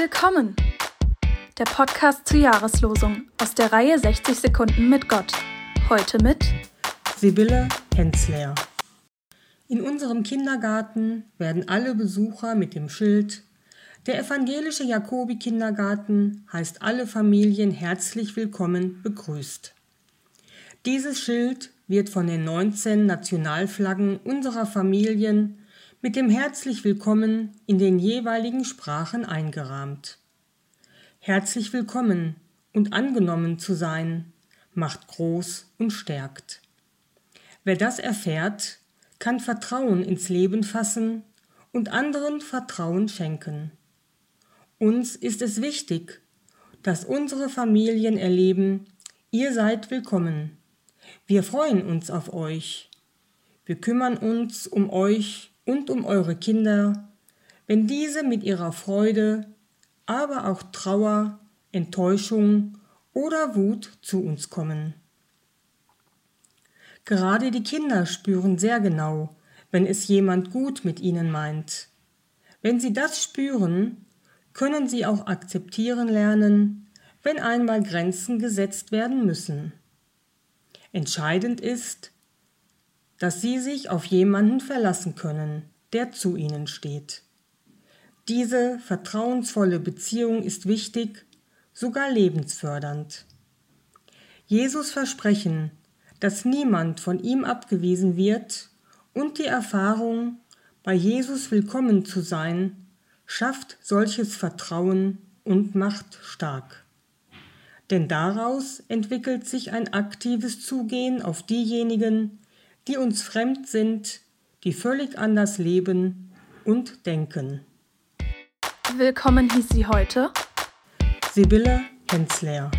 Willkommen! Der Podcast zur Jahreslosung aus der Reihe 60 Sekunden mit Gott. Heute mit Sibylle Hensler. In unserem Kindergarten werden alle Besucher mit dem Schild Der evangelische Jakobi-Kindergarten heißt alle Familien herzlich willkommen begrüßt. Dieses Schild wird von den 19 Nationalflaggen unserer Familien mit dem Herzlich Willkommen in den jeweiligen Sprachen eingerahmt. Herzlich willkommen und angenommen zu sein, macht groß und stärkt. Wer das erfährt, kann Vertrauen ins Leben fassen und anderen Vertrauen schenken. Uns ist es wichtig, dass unsere Familien erleben, ihr seid willkommen. Wir freuen uns auf euch. Wir kümmern uns um euch und um eure Kinder, wenn diese mit ihrer Freude, aber auch Trauer, Enttäuschung oder Wut zu uns kommen. Gerade die Kinder spüren sehr genau, wenn es jemand gut mit ihnen meint. Wenn sie das spüren, können sie auch akzeptieren lernen, wenn einmal Grenzen gesetzt werden müssen. Entscheidend ist, dass sie sich auf jemanden verlassen können, der zu ihnen steht. Diese vertrauensvolle Beziehung ist wichtig, sogar lebensfördernd. Jesus Versprechen, dass niemand von ihm abgewiesen wird und die Erfahrung, bei Jesus willkommen zu sein, schafft solches Vertrauen und macht stark. Denn daraus entwickelt sich ein aktives Zugehen auf diejenigen, die uns fremd sind, die völlig anders leben und denken. Willkommen hieß sie heute Sibylle Hensler.